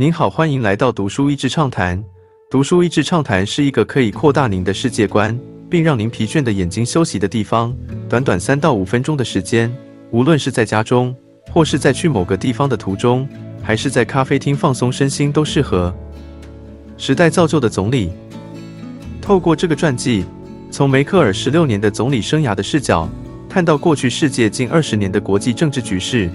您好，欢迎来到读书益智畅谈。读书益智畅谈是一个可以扩大您的世界观，并让您疲倦的眼睛休息的地方。短短三到五分钟的时间，无论是在家中，或是在去某个地方的途中，还是在咖啡厅放松身心，都适合。时代造就的总理，透过这个传记，从梅克尔十六年的总理生涯的视角，看到过去世界近二十年的国际政治局势。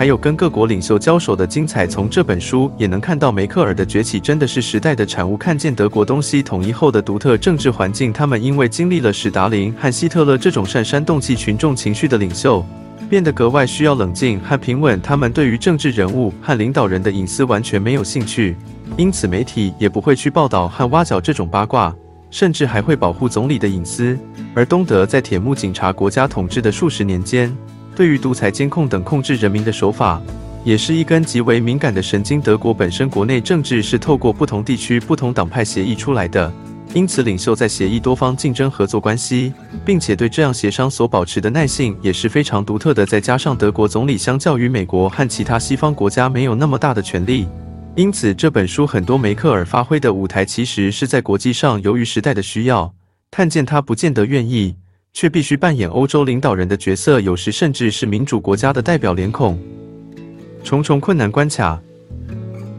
还有跟各国领袖交手的精彩，从这本书也能看到梅克尔的崛起真的是时代的产物。看见德国东西统一后的独特政治环境，他们因为经历了史达林和希特勒这种擅煽动起群众情绪的领袖，变得格外需要冷静和平稳。他们对于政治人物和领导人的隐私完全没有兴趣，因此媒体也不会去报道和挖角这种八卦，甚至还会保护总理的隐私。而东德在铁幕警察国家统治的数十年间，对于独裁、监控等控制人民的手法，也是一根极为敏感的神经。德国本身国内政治是透过不同地区、不同党派协议出来的，因此领袖在协议多方竞争合作关系，并且对这样协商所保持的耐性也是非常独特的。再加上德国总理相较于美国和其他西方国家没有那么大的权力，因此这本书很多梅克尔发挥的舞台其实是在国际上，由于时代的需要，看见他不见得愿意。却必须扮演欧洲领导人的角色，有时甚至是民主国家的代表脸孔。重重困难关卡，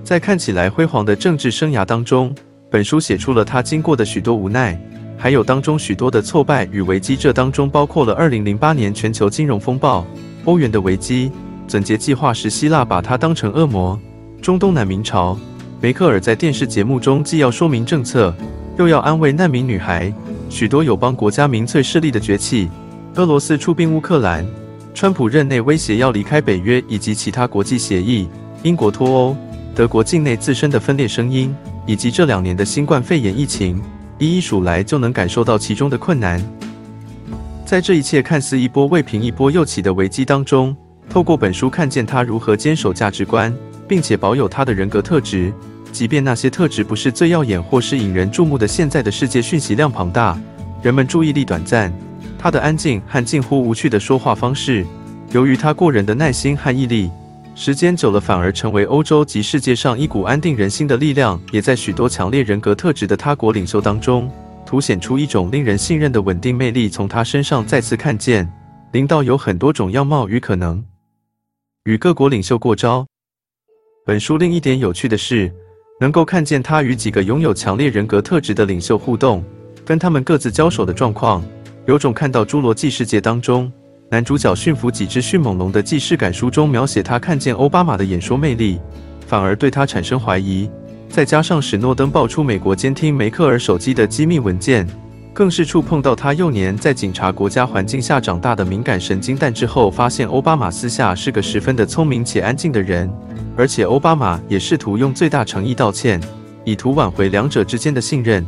在看起来辉煌的政治生涯当中，本书写出了他经过的许多无奈，还有当中许多的挫败与危机。这当中包括了2008年全球金融风暴、欧元的危机、总结计划时希腊把他当成恶魔、中东南民潮。梅克尔在电视节目中既要说明政策，又要安慰难民女孩。许多友邦国家民粹势力的崛起，俄罗斯出兵乌克兰，川普任内威胁要离开北约以及其他国际协议，英国脱欧，德国境内自身的分裂声音，以及这两年的新冠肺炎疫情，一一数来就能感受到其中的困难。在这一切看似一波未平一波又起的危机当中，透过本书看见他如何坚守价值观，并且保有他的人格特质。即便那些特质不是最耀眼或是引人注目的，现在的世界讯息量庞大，人们注意力短暂。他的安静和近乎无趣的说话方式，由于他过人的耐心和毅力，时间久了反而成为欧洲及世界上一股安定人心的力量。也在许多强烈人格特质的他国领袖当中，凸显出一种令人信任的稳定魅力。从他身上再次看见，领导有很多种样貌与可能。与各国领袖过招。本书另一点有趣的是。能够看见他与几个拥有强烈人格特质的领袖互动，跟他们各自交手的状况，有种看到《侏罗纪世界》当中男主角驯服几只迅猛龙的既视感。书中描写他看见奥巴马的演说魅力，反而对他产生怀疑。再加上史诺登爆出美国监听梅克尔手机的机密文件。更是触碰到他幼年在警察国家环境下长大的敏感神经，但之后发现奥巴马私下是个十分的聪明且安静的人，而且奥巴马也试图用最大诚意道歉，以图挽回两者之间的信任。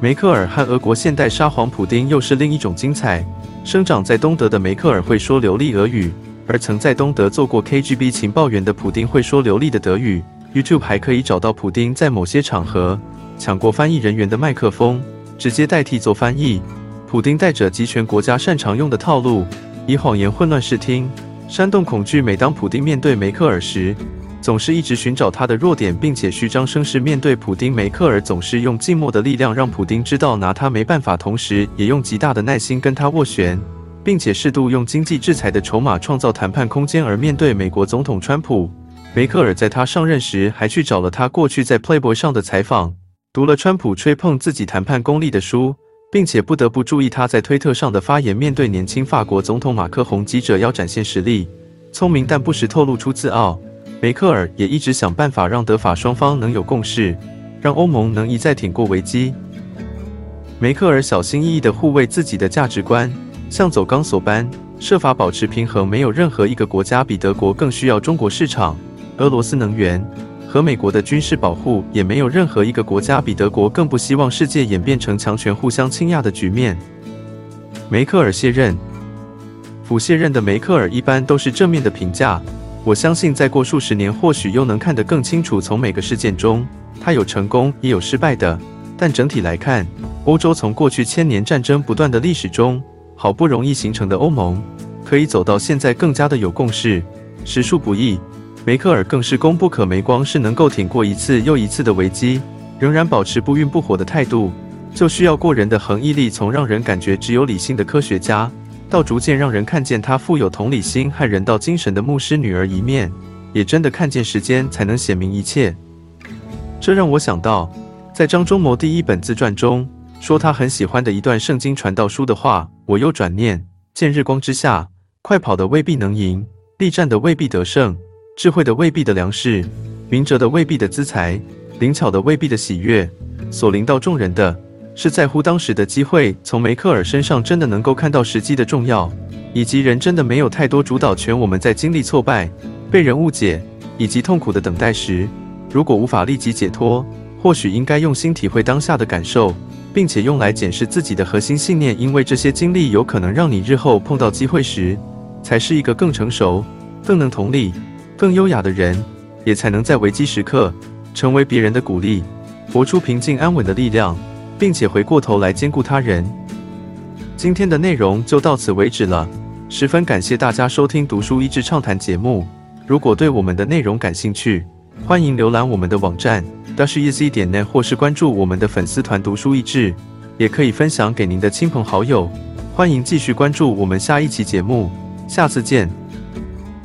梅克尔和俄国现代沙皇普丁又是另一种精彩。生长在东德的梅克尔会说流利俄语，而曾在东德做过 KGB 情报员的普丁会说流利的德语。YouTube 还可以找到普丁在某些场合抢过翻译人员的麦克风。直接代替做翻译。普丁带着集权国家擅长用的套路，以谎言混乱视听，煽动恐惧。每当普丁面对梅克尔时，总是一直寻找他的弱点，并且虚张声势面对普丁。梅克尔总是用静默的力量让普丁知道拿他没办法，同时也用极大的耐心跟他斡旋，并且适度用经济制裁的筹码创造谈判空间。而面对美国总统川普，梅克尔在他上任时还去找了他过去在 Playboy 上的采访。读了川普吹捧自己谈判功力的书，并且不得不注意他在推特上的发言。面对年轻法国总统马克宏，记者要展现实力，聪明但不时透露出自傲。梅克尔也一直想办法让德法双方能有共识，让欧盟能一再挺过危机。梅克尔小心翼翼地护卫自己的价值观，像走钢索般设法保持平衡。没有任何一个国家比德国更需要中国市场、俄罗斯能源。和美国的军事保护，也没有任何一个国家比德国更不希望世界演变成强权互相倾轧的局面。梅克尔卸任，甫卸任的梅克尔一般都是正面的评价。我相信再过数十年，或许又能看得更清楚。从每个事件中，他有成功也有失败的，但整体来看，欧洲从过去千年战争不断的历史中，好不容易形成的欧盟，可以走到现在更加的有共识，实属不易。梅克尔更是功不可没，光是能够挺过一次又一次的危机，仍然保持不愠不火的态度，就需要过人的恒毅力。从让人感觉只有理性的科学家，到逐渐让人看见他富有同理心和人道精神的牧师女儿一面，也真的看见时间才能显明一切。这让我想到，在张忠谋第一本自传中说他很喜欢的一段圣经传道书的话。我又转念，见日光之下，快跑的未必能赢，力战的未必得胜。智慧的未必的粮食，明哲的未必的资财，灵巧的未必的喜悦，所临到众人的是在乎当时的机会。从梅克尔身上真的能够看到时机的重要，以及人真的没有太多主导权。我们在经历挫败、被人误解以及痛苦的等待时，如果无法立即解脱，或许应该用心体会当下的感受，并且用来检视自己的核心信念，因为这些经历有可能让你日后碰到机会时，才是一个更成熟、更能同理。更优雅的人，也才能在危机时刻成为别人的鼓励，活出平静安稳的力量，并且回过头来兼顾他人。今天的内容就到此为止了，十分感谢大家收听《读书益智畅谈》节目。如果对我们的内容感兴趣，欢迎浏览我们的网站 dashes 点 net，或是关注我们的粉丝团“读书益智”，也可以分享给您的亲朋好友。欢迎继续关注我们下一期节目，下次见。